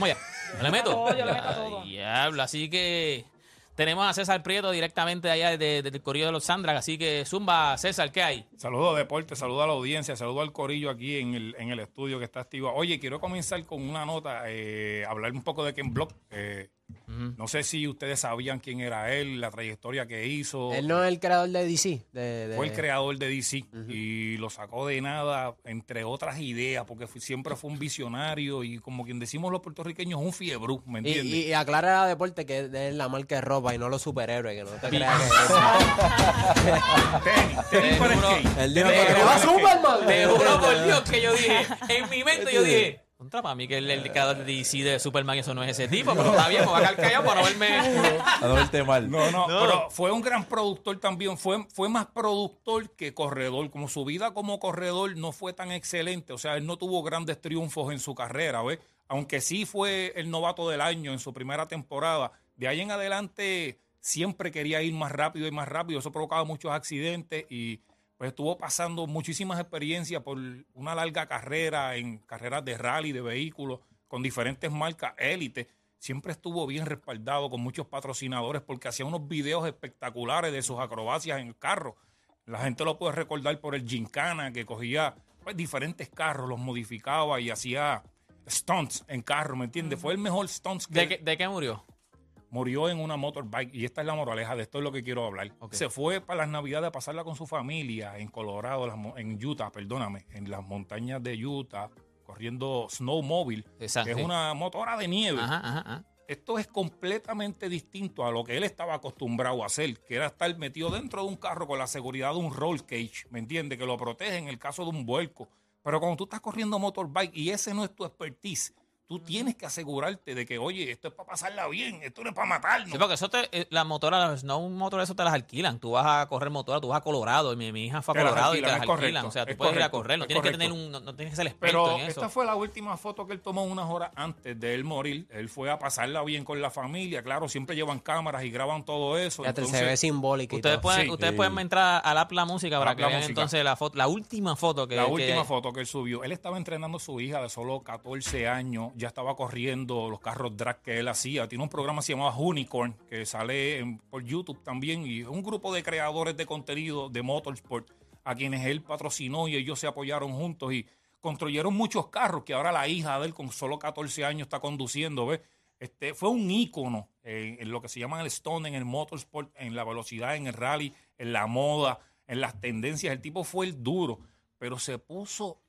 Vamos allá. ¿Me le meto? todo, yo le meto todo. Ay, Diablo, así que tenemos a César Prieto directamente allá desde del Corrillo de los Sandras. Así que Zumba, César, ¿qué hay? Saludos a Deporte, saludos a la audiencia, saludos al corillo aquí en el, en el estudio que está activo. Oye, quiero comenzar con una nota, eh, hablar un poco de Ken Block. Eh, No sé si ustedes sabían quién era él, la trayectoria que hizo. Él no es el creador de DC. De, de- Fue el creador de DC y lo sacó de nada, entre otras ideas, porque fue- siempre fue un visionario y como quien decimos los puertorriqueños, un fiebrú, ¿me Y, entiendes? y, y aclara a Deporte que es la marca de ropa y no los superhéroes, que no te creas Tenis, tenis para skate. Él dijo que. Superman. Te juro por Dios que yo dije, en mi mente yo dije, contra para mí que el, el creador de DC de Superman eso no es ese tipo, pero está bien, me voy a quedar callado para no verme. A no verte mal. No, no, pero fue un gran productor también. Fue, fue más productor que corredor. Como su vida como corredor no fue tan excelente. O sea, él no tuvo grandes triunfos en su carrera, ¿ves? Aunque sí fue el novato del año en su primera temporada. De ahí en adelante siempre quería ir más rápido y más rápido. Eso provocaba muchos accidentes y pues estuvo pasando muchísimas experiencias por una larga carrera en carreras de rally, de vehículos, con diferentes marcas élite. Siempre estuvo bien respaldado con muchos patrocinadores porque hacía unos videos espectaculares de sus acrobacias en el carro. La gente lo puede recordar por el Gincana, que cogía pues, diferentes carros, los modificaba y hacía stunts en carro, ¿me entiendes? Fue el mejor stunts que ¿De qué, de qué murió? Murió en una motorbike y esta es la moraleja de esto es lo que quiero hablar. Se fue para las navidades a pasarla con su familia en Colorado, en Utah, perdóname, en las montañas de Utah, corriendo snowmobile, Exacto, que es una motora de nieve. Ajá, ajá, ajá. Esto es completamente distinto a lo que él estaba acostumbrado a hacer, que era estar metido dentro de un carro con la seguridad de un roll cage, ¿me entiendes? Que lo protege en el caso de un vuelco. Pero cuando tú estás corriendo motorbike y ese no es tu expertise, tú tienes que asegurarte de que, oye, esto es para pasarla bien, esto no es para matarnos. Sí, porque eso te, eh, las motoras, no un motor, eso te las alquilan. Tú vas a correr motora, tú vas a Colorado. Y mi, mi hija fue a Colorado y te las alquilan. o sea, tú es puedes ir a correr. No es tienes que tener un, no, no tienes que ser experto Pero en eso. esta fue la última foto que él tomó unas horas antes de él morir. Él fue a pasarla bien con la familia. Claro, siempre llevan cámaras y graban todo eso. Se Entonces, ve simbólico y Ustedes todo. pueden, Sí. ustedes Sí. pueden entrar al app La Música para App que La vean Música. entonces la foto, la última foto que la que- última foto que él subió, él estaba entrenando a su hija de solo 14 años, ya estaba corriendo los carros drag que él hacía. Tiene un programa que se llamaba Unicorn, que sale por YouTube también, y un grupo de creadores de contenido de motorsport a quienes él patrocinó y ellos se apoyaron juntos y construyeron muchos carros que ahora la hija de él con solo 14 años está conduciendo, ¿ves? Este, fue un ícono en, en lo que se llama el stone, en el motorsport, en la velocidad, en el rally, en la moda, en las tendencias. El tipo fue el duro, pero se puso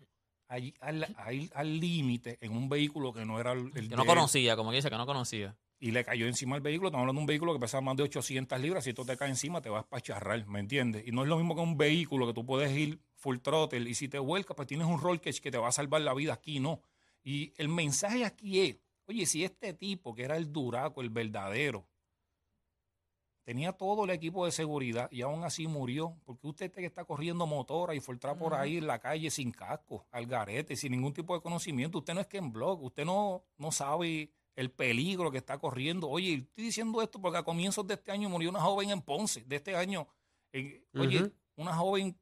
allí al al límite en un vehículo que no era el, el que de no él, conocía, como que dice que no conocía. y le cayó encima el vehículo. Estamos hablando de un vehículo que pesa más de 800 libras. Si esto te cae encima, te vas a espacharrar, ¿me entiendes? Y no es lo mismo que un vehículo que tú puedes ir full throttle y si te vuelcas, pues tienes un roll cage que te va a salvar la vida. Aquí no. Y el mensaje aquí es, oye, si este tipo, que era el duraco, el verdadero, tenía todo el equipo de seguridad y aún así murió, porque usted que está corriendo motora y fortra por ahí en la calle sin casco, al garete, sin ningún tipo de conocimiento, usted no es que en blog, usted no, no sabe el peligro que está corriendo. Oye, estoy diciendo esto porque a comienzos de este año murió una joven en Ponce, de este año. Oye, una joven,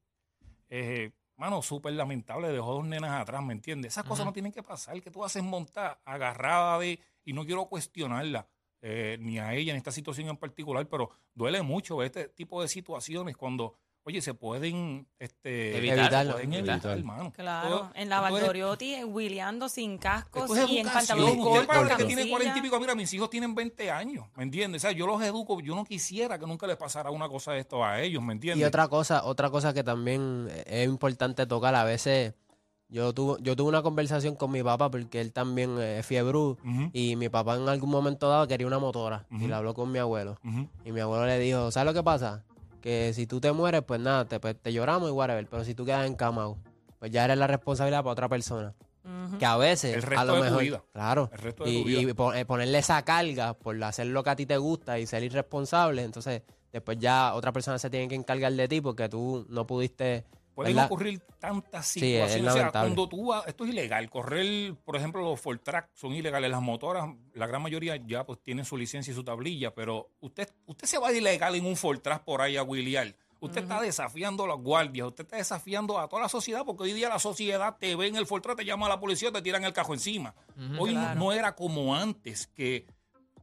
eh, mano, súper lamentable, dejó dos nenas atrás, ¿me entiendes? Esas cosas no tienen que pasar, que tú haces montar agarrada de, y no quiero cuestionarla, eh, ni a ella en esta situación en particular, pero duele mucho este tipo de situaciones cuando, oye, se pueden este, Evitar, Evitarlo. se pueden Evitar. evitar, hermano. Claro, Todo- en la es- Valdoriotti, eh, Williando sin cascos es y en pantalones cortos. padre que tiene 40 y pico, mira, mis hijos tienen 20 años, ¿me entiendes? O sea, yo los educo, yo no quisiera que nunca les pasara una cosa de esto a ellos, ¿me entiendes? Y otra cosa, otra cosa que también es importante tocar, a veces yo tuve, yo tuve una conversación con mi papá porque él también es fiebre y mi papá en algún momento dado quería una motora y la habló con mi abuelo. Y mi abuelo le dijo, ¿sabes lo que pasa? Que si tú te mueres, pues nada, te, pues, te lloramos y whatever, pero si tú quedas encamado, pues ya eres la responsabilidad para otra persona. Que a veces, El resto a lo de tu mejor, vida. claro, El resto de y, tu vida. y eh, ponerle esa carga por hacer lo que a ti te gusta y ser irresponsable, entonces después ya otra persona se tiene que encargar de ti porque tú no pudiste Pueden ocurrir tantas Sí, es situaciones. o sea, cuando tú vas, esto es ilegal. Correr, por ejemplo, los full track son ilegales. Las motoras, la gran mayoría ya pues tienen su licencia y su tablilla, pero usted, usted se va de ilegal en un full track por ahí a Williar. Usted está desafiando a los guardias, usted está desafiando a toda la sociedad, porque hoy día la sociedad te ve en el Fortran, te llama a la policía, te tiran el cajo encima. hoy Claro. no era como antes, que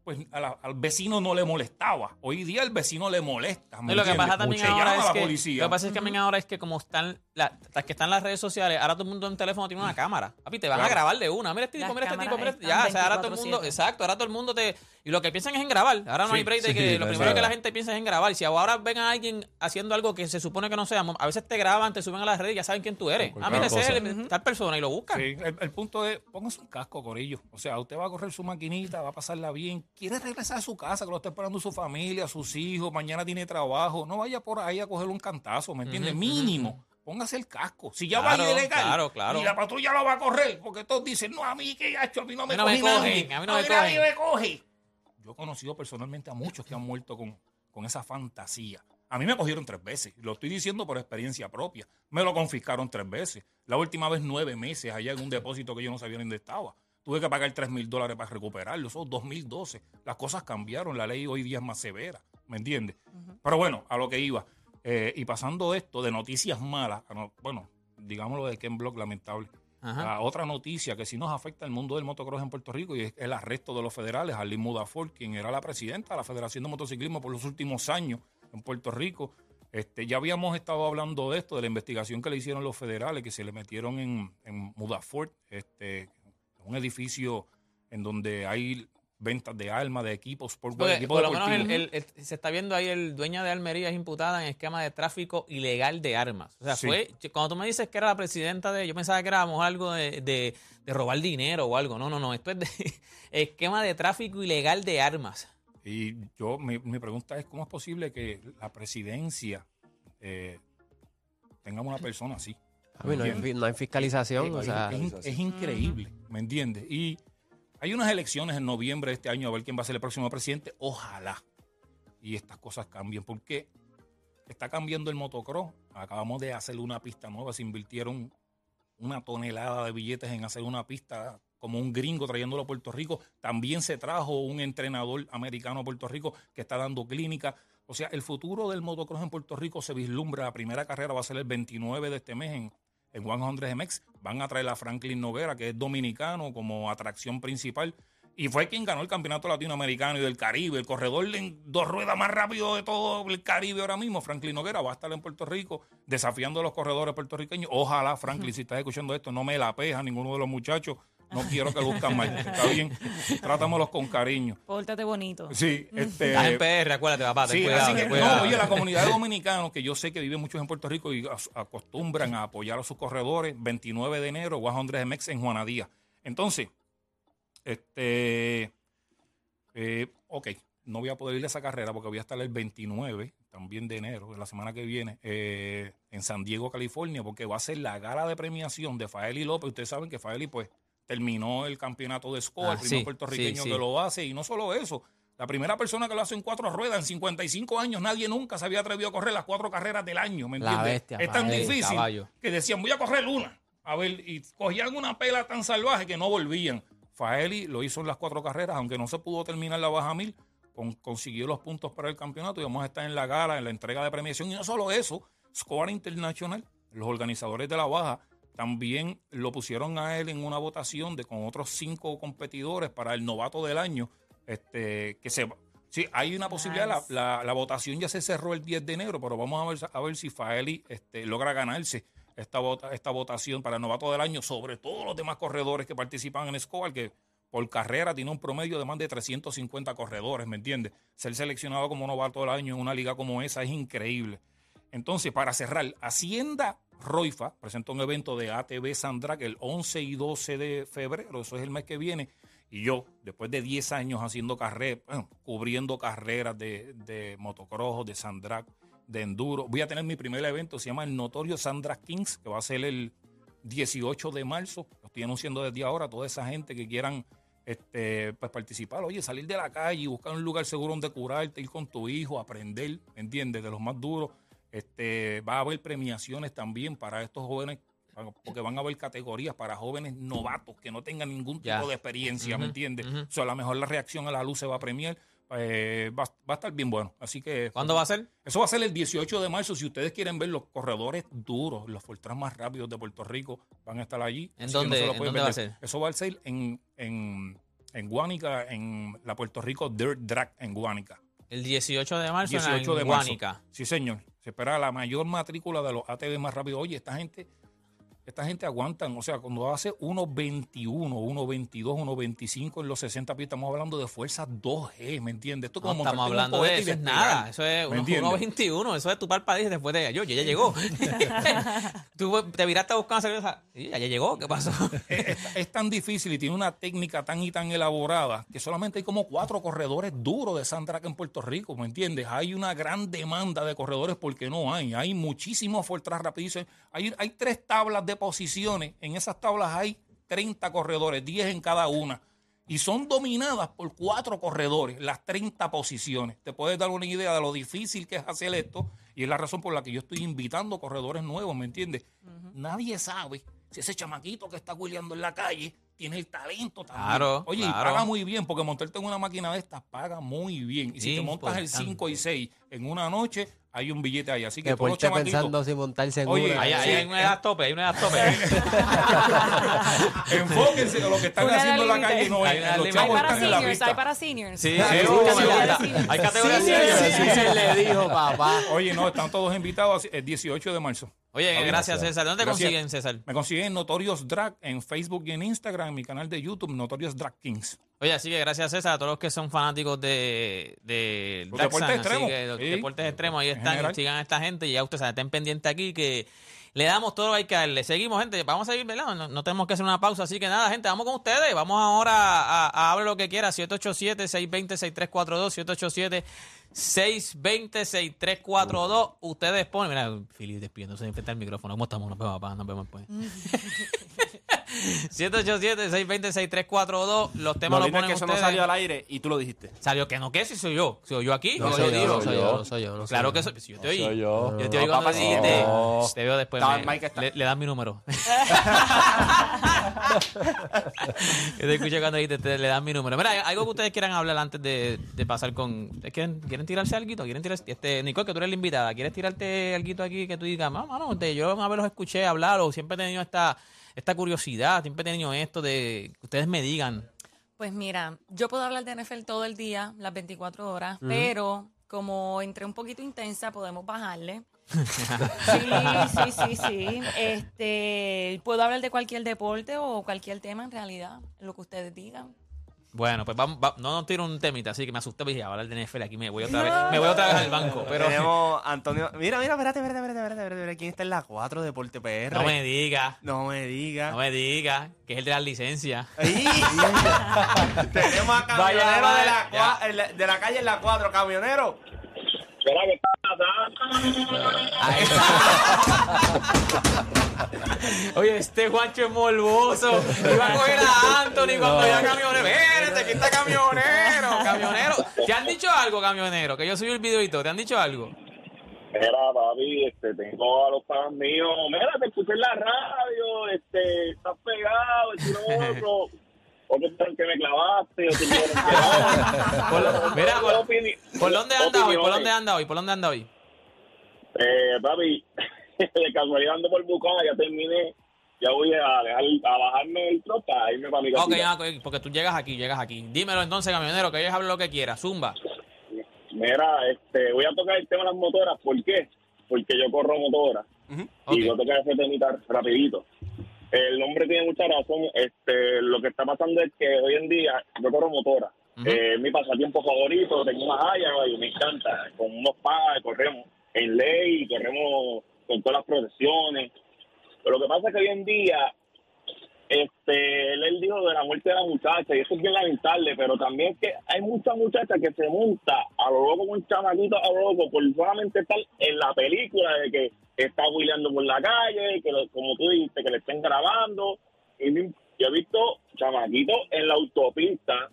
pues a la- al vecino no le molestaba. Hoy día el vecino le molesta. ¿me Y lo que pasa también ahora es que, policía. lo que pasa es que también ahora es que como están la- las que están las redes sociales, ahora todo el mundo en teléfono tiene una cámara. Papi, te van a grabar de una. Mira este tipo, Las mira este tipo, mira este- Ya, o sea, ahora todo el mundo, 24/7. exacto, ahora todo el mundo te y lo que piensan es en grabar. Ahora no Sí, hay break de sí, que lo primero que la gente piensa es en grabar. Y si ahora ven a alguien haciendo algo que se supone que no sea, a veces te graban, te suben a las redes y ya saben quién tú eres. Ah, mira, ese es el- tal persona y lo buscan. Sí, el, el punto es, póngase un casco, Corillo. O sea, usted va a correr su maquinita, va a pasarla bien. Quiere regresar a su casa, que lo está esperando su familia, sus hijos, mañana tiene trabajo. No vaya por ahí a coger un cantazo, ¿me entiende? Ujú, Mínimo. Póngase el casco. Si ya Claro, va a ir ilegal claro, claro. y la patrulla lo va a correr, porque todos dicen, no, a mí que hecho, a mí no me, A mí no me coge cogen, a mí no me nadie cogen". me coge. Yo he conocido personalmente a muchos que han muerto con, con esa fantasía. A mí me cogieron tres veces. Lo estoy diciendo por experiencia propia. Me lo confiscaron tres veces. La última vez nueve meses allá en un depósito que yo no sabía dónde estaba. Tuve que pagar tres mil dólares para recuperarlo. Eso es 2012. Las cosas cambiaron. La ley hoy día es más severa. ¿Me entiendes? Pero bueno, a lo que iba. Eh, y pasando esto de noticias malas, a no- bueno, digámoslo de Ken Block, lamentable. Ajá. La otra noticia que sí nos afecta al mundo del motocross en Puerto Rico y es el arresto de los federales, Arlene Mudafort, quien era la presidenta de la Federación de Motociclismo por los últimos años en Puerto Rico. Este, ya habíamos estado hablando de esto, de la investigación que le hicieron los federales, que se le metieron en, en Mudafort, este, un edificio en donde hay ventas de armas, de equipos, por, Porque, equipo por lo menos el- el- el- se está viendo ahí el dueño de Almería es imputada en esquema de tráfico ilegal de armas. O sea, Sí. fue, cuando tú me dices que era la presidenta de, yo pensaba que era algo de, de- de robar dinero o algo. No, no, no, esto es de esquema de tráfico ilegal de armas. Y yo, mi, mi pregunta es, ¿cómo es posible que la presidencia eh, tenga una persona así? A mí no, hay, fi- no hay fiscalización, o sea, es, in- es increíble, ¿me entiendes? Y hay unas elecciones en noviembre de este año a ver quién va a ser el próximo presidente. Ojalá. Y estas cosas cambien, porque está cambiando el motocross. Acabamos de hacer una pista nueva, se invirtieron una tonelada de billetes en hacer una pista como un gringo trayéndolo a Puerto Rico. También se trajo un entrenador americano a Puerto Rico que está dando clínica. O sea, el futuro del motocross en Puerto Rico se vislumbra. La primera carrera va a ser el 29 de este mes en, en 100 MX. Van a traer a Franklin Noguera, que es dominicano, como atracción principal. Y fue quien ganó el campeonato latinoamericano y del Caribe, el corredor en dos ruedas más rápido de todo el Caribe ahora mismo. Franklin Noguera va a estar en Puerto Rico desafiando a los corredores puertorriqueños. Ojalá, Franklin, si estás escuchando esto, no me la peja ninguno de los muchachos. No quiero que buscan mal. Está bien. Trátamelos con cariño. Pórtate bonito. Sí, este. Estás en PR, acuérdate, papá, Sí, cuidado, así que, cuidado. no, oye, la comunidad de dominicanos, que yo sé que viven muchos en Puerto Rico y acostumbran a apoyar a sus corredores, 29 de enero, 100 MX en Juanadía. Entonces, este, eh, ok, no voy a poder ir a esa carrera porque voy a estar el 29, también de enero, de la semana que viene, eh, en San Diego, California, porque va a ser la gala de premiación de Faeli López. Ustedes saben que Faeli, pues, terminó el campeonato de SCO, Ah, el primer sí, puertorriqueño sí, sí. que lo hace, y no solo eso, la primera persona que lo hace en cuatro ruedas, en 55 años, nadie nunca se había atrevido a correr las cuatro carreras del año, ¿me entiendes? bestia, es tan difícil caballo. que decían, voy a correr una. A ver, y cogían una pela tan salvaje que no volvían. Faeli lo hizo en las cuatro carreras, aunque no se pudo terminar la baja mil, con- consiguió los puntos para el campeonato y vamos a estar en la gala, en la entrega de premiación. Y no solo eso, Score International, los organizadores de la baja, también lo pusieron a él en una votación de con otros cinco competidores para el novato del año. Este, que se sí, hay una posibilidad, la, la votación ya se cerró el 10 de enero, pero vamos a ver, a ver si Faeli este, logra ganarse esta, vota, esta votación para el novato del año, sobre todos los demás corredores que participan en Escobar, que por carrera tiene un promedio de más de 350 corredores, ¿me entiendes? Ser seleccionado como novato del año en una liga como esa es increíble. Entonces, para cerrar, Hacienda Roifa presenta un evento de ATV Sandrac el 11 y 12 de febrero, eso es el mes que viene. Y yo, después de 10 años haciendo carreras, cubriendo carreras de, de motocross, de Sandrac, de enduro, voy a tener mi primer evento, se llama el Notorio Sandrac Kings, que va a ser el 18 de marzo. Lo estoy anunciando desde ahora, toda esa gente que quieran este, pues participar, oye, salir de la calle buscar un lugar seguro donde curarte, ir con tu hijo, aprender, ¿me entiendes? De los más duros. Este, va a haber premiaciones también para estos jóvenes, porque van a haber categorías para jóvenes novatos que no tengan ningún tipo Ya. de experiencia, ¿me entiendes? O sea, a lo mejor la reacción a la luz se va a premiar. eh, va, va a estar bien bueno. Así que ¿Cuándo va a ser? eso va a ser el 18 de marzo. Si ustedes quieren ver los corredores duros, los Fortran más rápidos de Puerto Rico, van a estar allí. ¿En dónde- en dónde va a ser? Eso va a ser en, en, en Guánica, en la Puerto Rico Dirt Drag en Guánica. El 18 de marzo 18 en de marzo. Guánica. Sí, señor. Se espera la mayor matrícula de los ATV más rápidos. Oye, esta gente, esta gente aguantan. O sea, cuando hace 1.21, 1.22, 1.25 en los 60 pies, estamos hablando de fuerza 2G, ¿me entiendes? Esto es No como estamos hablando de eso, es nada. Eso es ¿me uno- entiendes? 1.21. Eso es tu parpadeo después de yo, ya llegó. Tú te viraste a buscar una cerveza. Sí, ya llegó. ¿Qué pasó? es, tan difícil y tiene una técnica tan y tan elaborada que solamente hay como cuatro corredores duros de Sandrack en Puerto Rico, ¿me entiendes? Hay una gran demanda de corredores porque no hay. Hay muchísimos Fortran rapidísimos. Hay, hay tres tablas de posiciones. En esas tablas hay 30 corredores, 10 en cada una. Y son dominadas por cuatro corredores, las 30 posiciones. Te puedes dar una idea de lo difícil que es hacer esto. Y es la razón por la que yo estoy invitando corredores nuevos, ¿me entiendes? Nadie sabe si ese chamaquito que está hueleando en la calle tiene el talento también. Claro, Oye, claro. y paga muy bien, porque montarte en una máquina de estas paga muy bien. Y si te montas el Importante. 5 y 6 en una noche, hay un billete ahí. Así que todos los pensando si montarse en Oye, una. Ahí Sí. hay una edad tope, hay una edad tope. Enfóquense en lo que están Una haciendo en la calle. No, Hay los. Hay para están en la seniors, pista. hay para seniors. Sí, Sí, sí, sí. Hay categorías Sí, senior. sí, sí, se le dijo, papá. Oye, no, están todos invitados el 18 de marzo. Oye, bien. gracias, César. ¿Dónde te Gracias. consiguen, César? Me consiguen Notorious Drag en Facebook y en Instagram, en mi canal de YouTube, Notorious Drag Kings. Oye, así que gracias, César, a todos los que son fanáticos de, deportes extremos. que los Sí. deportes extremos ahí están, sigan a esta gente y ya ustedes estén pendientes aquí que le damos todo lo que hay que darle. Seguimos, gente, vamos a seguir, ¿verdad? No, no tenemos que hacer una pausa, así que nada, gente, vamos con ustedes. Vamos ahora a, a hablar lo que quiera, 787-620-6342, 787-620-6342. Ustedes ponen, mira, Fili despidiéndose de enfrente al micrófono. ¿Cómo estamos? Nos vemos, papá, nos vemos después. 787-620-6342. Los temas Lo es ponen que eso no ustedes. salió al aire y tú lo dijiste. Salió que no, que si soy yo. Soy yo aquí. No Yo soy lo yo, digo. no soy yo, no soy yo. no soy Claro yo. que soy. Si yo te oí. soy yo. Yo te oí cuando papá, dijiste. no. Te veo después. Estaba me- en Mike, está. le, le das mi número. Yo te escuché cuando dijiste, te- le das mi número. Mira, algo que ustedes quieran hablar antes de, de pasar con. ¿ustedes ¿Quieren, ¿Quieren tirarse algo? ¿Quieren tirarse? Este, Nicole, que tú eres la invitada. ¿Quieres tirarte algo aquí que tú digas, mamá, no, te- yo una vez los escuché hablar o siempre he tenido esta, esta curiosidad, siempre he tenido esto de que ustedes me digan. Pues mira, yo puedo hablar de NFL todo el día, las 24 horas, pero como entré un poquito intensa, podemos bajarle. sí, sí, sí, sí. Este, puedo hablar de cualquier deporte o cualquier tema en realidad, lo que ustedes digan. Bueno, pues vamos, va- no nos tiro un temita, así que me asusté, dije, a hablar de NFL aquí me voy otra vez, me voy otra vez al banco, pero Tenemos Antonio. Mira, mira, espérate, espérate, espérate, espérate, espérate, espérate. ¿Quién está en la 4 Deporte PR? no me diga, No me diga. no me diga, que es el de las licencias. Tenemos a camionero de, la- de la calle en la 4, camionero. Oye, este guacho es morboso. Iba a coger a Anthony cuando ya camionero. Espérate, aquí está camionero. Camionero. ¿Te han dicho algo, camionero? Que yo subí el videito. ¿Te han dicho algo? Mira, papi, este, tengo a los padres míos. Mira, te escuché en la radio, este, estás pegado, el tiro otro. Dijeron que me clavaste, dijeron que mira, por- Opini- ¿Por dónde anda hoy? ¿Por dónde anda hoy? ¿Por dónde anda hoy? Eh, papi, de casualidad ando por Bucana, ya terminé. Ya voy a dejar, a bajarme el tropa, a irme para mi casa. Ok, ah, ok, porque tú llegas aquí, llegas aquí. Dímelo entonces, camionero, que ellos hablen lo que quiera. Zumba. Mira, este, voy a tocar el tema de las motoras. ¿Por qué? Porque yo corro motora. Ok. Y voy a tocar ese temita rapidito. El hombre tiene mucha razón. Este, lo que está pasando es que hoy en día yo corro motora. Eh, es mi pasatiempo favorito. Tengo una haya y me encanta. Con unos padres corremos en ley, corremos con todas las protecciones. Pero lo que pasa es que hoy en día este, él, él dijo de la muerte de la muchacha y eso es bien lamentable, pero también es que hay muchas muchachas que se monta a lo loco con un chamaquito a lo loco por solamente estar en la película de que está huileando por la calle, que lo- como tú dijiste, que le estén grabando. Y yo he visto chamaquitos en la autopista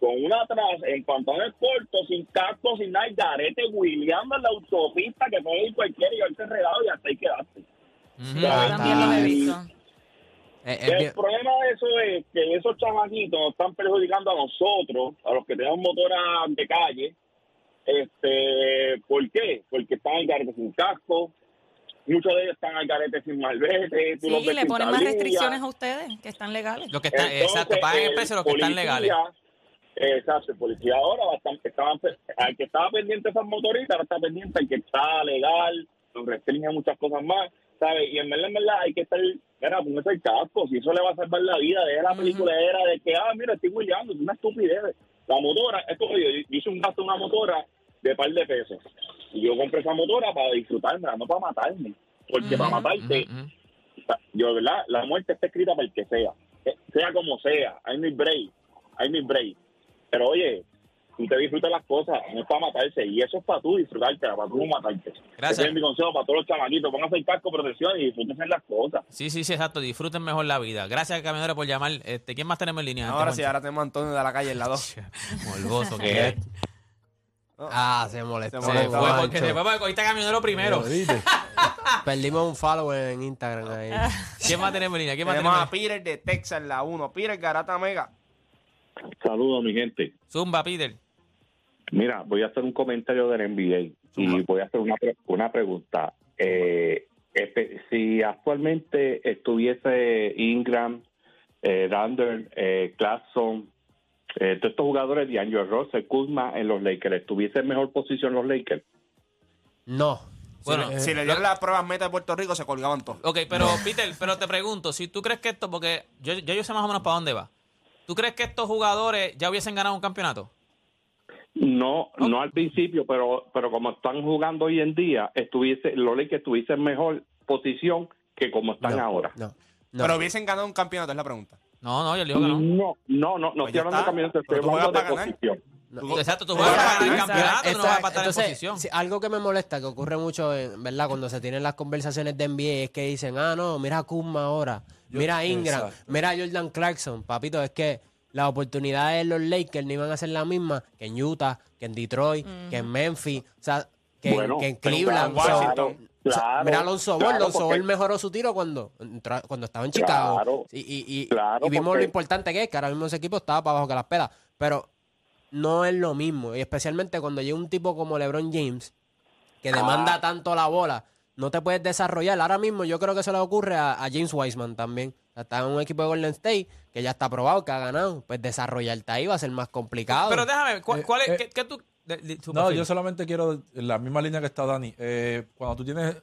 con una atrás, en pantalones cortos, sin casco, sin nada, y garete huileando en la autopista que puede ir cualquiera y haberse regado y hasta ahí quedaste. También he visto. Es- es El problema de eso es que esos chamaquitos nos están perjudicando a nosotros, a los que tenemos motoras de calle. Este, ¿Por qué? Porque están al garete sin casco, muchos de ellos están al garete sin malvete. tú Sí, los ves le ponen más tablilla. restricciones a ustedes, que están legales. Los que están, Entonces, exacto, pagan el precio de los que están legales. Exacto, el policía ahora estaban, al que estaba pendiente de esas motoritas, ahora está pendiente al que está legal, nos restringe muchas cosas más, ¿sabes? Y en verdad, en verdad, hay que estar, mira, póngase el casco, si eso le va a salvar la vida, deja la película era de que, ah, mira, estoy hueleando, es una estupidez. La motora, es como yo, yo hice un gasto en una motora de par de pesos. Y yo compré esa motora para disfrutármela, no para matarme. Porque para matarte, Ujú, ujú. yo, ¿verdad? La muerte está escrita para el que sea, sea como sea, hay mi break, hay mi break. Pero oye, tú te disfrutas las cosas, no es para matarse, y eso es para tú disfrutarte, para tú no matarte. Gracias. Ese es mi consejo para todos los chamaquitos, pónganse el casco, protección y disfrútense las cosas. Sí, sí, sí, exacto. Disfruten mejor la vida. Gracias, camionero, por llamar. Este, ¿Quién más tenemos en línea? Ahora Este, sí, ahora tenemos a Antonio de la calle en la 2. Morboso que es. Ah, se molestó. Se Se molestó, fue porque se fue porque cogiste camionero primero. Perdimos un follower en Instagram ahí. ¿Quién más tenemos en línea? ¿Quién más Tenemos tenemos? a Peter de Texas en la 1. Peter Garata Mega. Saludos, mi gente. Zumba, Peter. Mira, voy a hacer un comentario del NBA y voy a hacer una, pre- una pregunta. Eh, espe- si actualmente estuviese Ingram, eh, Randall, eh, Clarkson, eh, todos estos jugadores de Angelo Russell, Kuzma en los Lakers, ¿estuviese en mejor posición los Lakers? No. Bueno, si le dieron las pruebas meta de Puerto Rico, se colgaban todos. Ok, pero Peter, pero te pregunto, si tú crees que esto, porque yo, yo, yo sé más o menos para dónde va. ¿Tú crees que estos jugadores ya hubiesen ganado un campeonato? No, no al principio, pero pero como están jugando hoy en día, estuviese los Lakers estuviesen en mejor posición que como están no, ahora. No. no. Pero hubiesen ganado un campeonato, es la pregunta. No, no, yo le digo que no. No, no, no, no Pues estoy hablando de campeonato, estoy hablando de juegas para ganar. posición. Exacto, tú juegas para ganar el campeonato, tú no vas a estar en Entonces, posición. si algo que me molesta, que ocurre mucho, en, ¿verdad? Cuando se tienen las conversaciones de NBA, es que dicen, ah, no, mira a Kuzma ahora, mira a Ingram, exacto. mira a Jordan Clarkson. Papito, es que las oportunidades en los Lakers no iban a ser las mismas que en Utah, que en Detroit, que en Memphis, o sea, que, en- Bueno, que en pero Cleveland. claro, So, Washington. o sea, Claro, mira a Alonso Ball, claro, Alonso porque- Ball mejoró su tiro cuando, cuando estaba en Chicago. Claro, y, y, y- claro, y vimos porque- lo importante que es, que ahora mismo ese equipo estaba para abajo que las pelas. Pero no es lo mismo. Y especialmente cuando llega un tipo como LeBron James, que demanda tanto la bola, no te puedes desarrollar. Ahora mismo yo creo que eso le ocurre a, a James Wiseman también. Está en un equipo de Golden State que ya está probado, que ha ganado. Pues desarrollarte ahí va a ser más complicado. Pero déjame, ¿cuál, Eh, cuál es, eh, qué, qué tú, de- de- tu No, perfil? yo solamente quiero, en la misma línea que está Dani, eh, cuando tú tienes,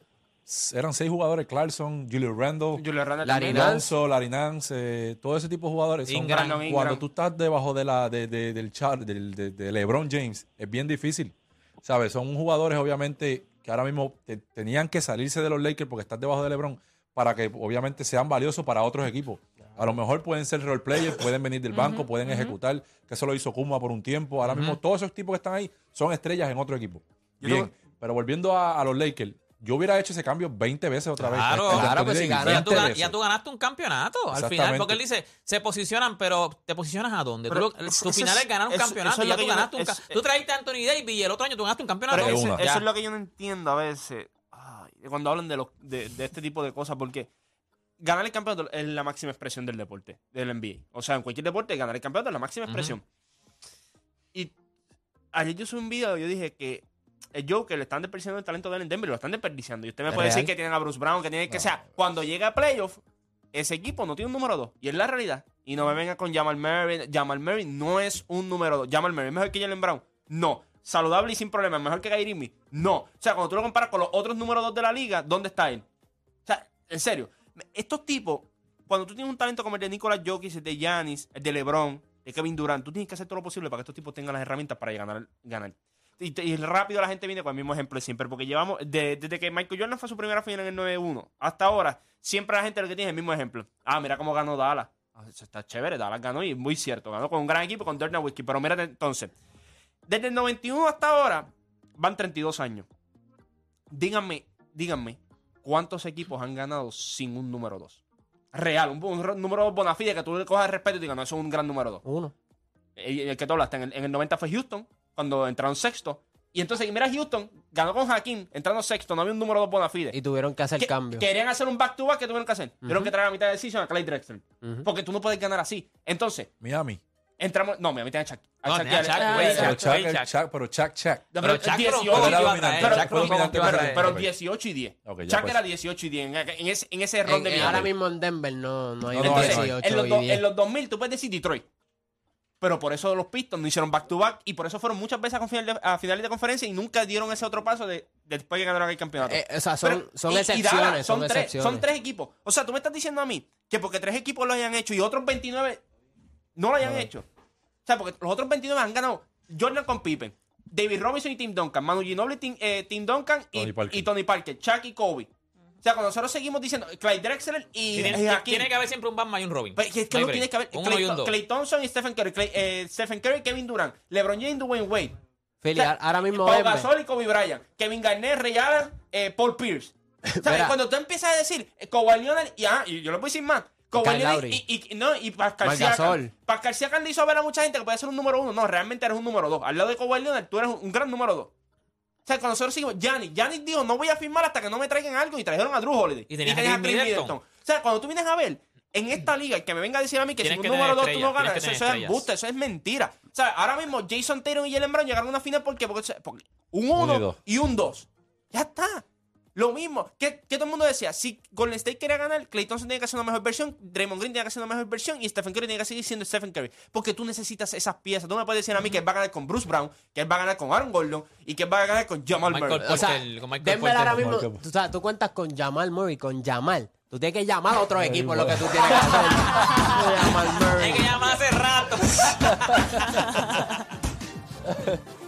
eran seis jugadores, Clarkson, Julius Randle, Julio Larry también. Nance. Alonso, Larry Nance, eh, todo ese tipo de jugadores. son- Ingram. Brandon Ingram. Cuando tú estás debajo de la, de, de- del char, del, de, de LeBron James, es bien difícil. ¿Sabes? Son jugadores, obviamente, que ahora mismo te- tenían que salirse de los Lakers porque estás debajo de LeBron para que, obviamente, sean valiosos para otros equipos. A lo mejor pueden ser role players, pueden venir del banco, pueden ejecutar, que eso lo hizo Kuma por un tiempo. Ahora mismo, todos esos tipos que están ahí son estrellas en otro equipo. Bien, pero volviendo a, a los Lakers, yo hubiera hecho ese cambio 20 veces otra Claro, vez. Claro, Anthony pues si Davis, gana- ya, tú, 20 gan- veces. ya tú ganaste un campeonato al final, porque él dice, se posicionan, pero ¿te posicionas a dónde? Pero eso- tu final es- es ganar un eso- campeonato eso es y lo ya que tú yo no- ganaste un. Tú traíste a Anthony Davis y el otro año tú ganaste un campeonato. Ese- eso es lo que yo no entiendo a veces ay, cuando hablan de, los, de, de este tipo de cosas, porque ganar el campeonato es la máxima expresión del deporte, del NBA. O sea, en cualquier deporte, ganar el campeonato es la máxima expresión. Y ayer yo subí un video y yo dije que el Joker le están desperdiciando el talento de él en Denver, lo están desperdiciando. Y usted me ¿Es puede decir que tienen a Bruce Brown, que tienen que sea. Cuando llega a playoff, ese equipo no tiene un número 2. Y es la realidad. Y no me venga con Jamal Murray. Jamal Murray no es un número 2. Jamal Murray es mejor que Jalen Brown. No. Saludable y sin problemas. Mejor que Kyrie. No. O sea, cuando tú lo comparas con los otros números 2 de la liga, ¿dónde está él? O sea, en serio. Estos tipos, cuando tú tienes un talento como el de Nicolas Jokic, el de Giannis, el de LeBron, de Kevin Durant, tú tienes que hacer todo lo posible para que estos tipos tengan las herramientas para ganar. ganar. Y, rápido la gente viene con el mismo ejemplo siempre, porque llevamos, de- desde que Michael Jordan fue su primera final en el 9-1 hasta ahora, siempre la gente lo que tiene es el mismo ejemplo. Ah, mira cómo ganó Dallas. Ah, está chévere, Dallas ganó y es muy cierto, ganó con un gran equipo, con Dirk Nowitzki, pero mira entonces, desde el 91 hasta ahora van 32 años. Díganme, díganme, ¿cuántos equipos han ganado sin un número 2? Real, un, un número 2 bona fide que tú le cojas el respeto y digas, no, eso es un gran número 2. Uno. El, el que tú hablaste, en el, en el 90 fue Houston, cuando entraron sexto. Y entonces, mira, Houston ganó con Hakim, entrando sexto, no había un número dos bona fide. Y tuvieron que hacer Que- cambio. Querían hacer un back-to-back, que tuvieron que hacer? Tuvieron que traer a mitad de season a Clay Drexler. Porque tú no puedes ganar así. Entonces, Miami. Entramos. No, me metí a Chuck. A No, Chuck tenía a- Chuck, güey, Pero Chuck, Chuck, el Chuck. Chuck, pero Chuck, Chuck. No, Pero pero Chuck por 18, poco Era iba a traer, pero- Chuck pero- poco iba a pero- traer. pero Ok. 18 y 10. Ok, ya Chuck pues. era 18 y 10 en, en ese, en ese ron de mierda. ahora mismo en Denver no, no hay No, no, Entonces, no, 18 en, los y do- 10. en los 2000 tú puedes decir Detroit. Pero por eso los Pistons no hicieron back-to-back y por eso fueron muchas veces a, final de- a finales de conferencia y nunca dieron ese otro paso de, de después que ganaron el campeonato. Eh, o sea, son, Pero- son y- y excepciones, Dallas, son, tres, excepciones. son tres equipos. O sea, tú me estás diciendo a mí que porque tres equipos lo hayan hecho y otros 29 no lo hayan hecho. Sea, porque los otros 29 han ganado Jordan con Pippen, David Robinson y Tim Duncan, Manu Ginobili, Tim, eh, Tim Duncan y, Tony Parker. y Tony Parker, Chuck y Kobe. O sea, cuando nosotros seguimos diciendo Clyde Drexler y Tiene, tiene que haber siempre un Batman y un Robin. Pero es que, es que No lo tienes que un Clay, dos. Clay Thompson y Stephen Curry. Clay- eh, Stephen Curry, Kevin Durant, LeBron James, Dwayne Wade. Philly, O sea, ahora mismo Pau Denver. Gasol y Kobe Bryant. Kevin Garnett, Ray Allen, eh, Paul Pierce. ¿Sabes? Cuando tú empiezas a decir eh, Kawhi Leonard y, ah, y yo le voy a decir más. Kawhi y, y- no, y Pascal Siakam. Pascal Siakam le hizo ver a mucha gente que puede ser un número uno. No, realmente eres un número dos. Al lado de Kawhi Leonard, tú eres un, gran número dos. O sea, cuando nosotros seguimos, Giannis, Giannis dijo, no voy a firmar hasta que no me traigan algo y trajeron a Drew Holiday. Y tenías a Chris Middleton. O sea, cuando tú vienes a ver, en esta liga, y que me venga a decir a mí que Tienes si un que número dos tú no ganas, eso, eso es embuste, eso es mentira. O sea, ahora mismo Jason Tatum y Jalen Brown llegaron a una final ¿por qué? porque, porque un Uno y 1 dos. y un 2. Ya está. Lo mismo. que todo el mundo decía? Si Golden State quería ganar, Clay Thompson tiene que hacer una mejor versión, Draymond Green tiene que hacer una mejor versión y Stephen Curry tiene que seguir siendo Stephen Curry. Porque tú necesitas esas piezas. Tú no me puedes decir a mí que él va a ganar con Bruce Brown, que él va a ganar con Aaron Gordon y que él va a ganar con Jamal Murray. O sea, Porter, con Michael Denver Porter. ahora mismo, tú, sabes, tú cuentas con Jamal Murray, con Jamal. Tú tienes que llamar a otro equipo, lo que tú tienes que hacer. Jamal Murray. Hay que llamar hace rato.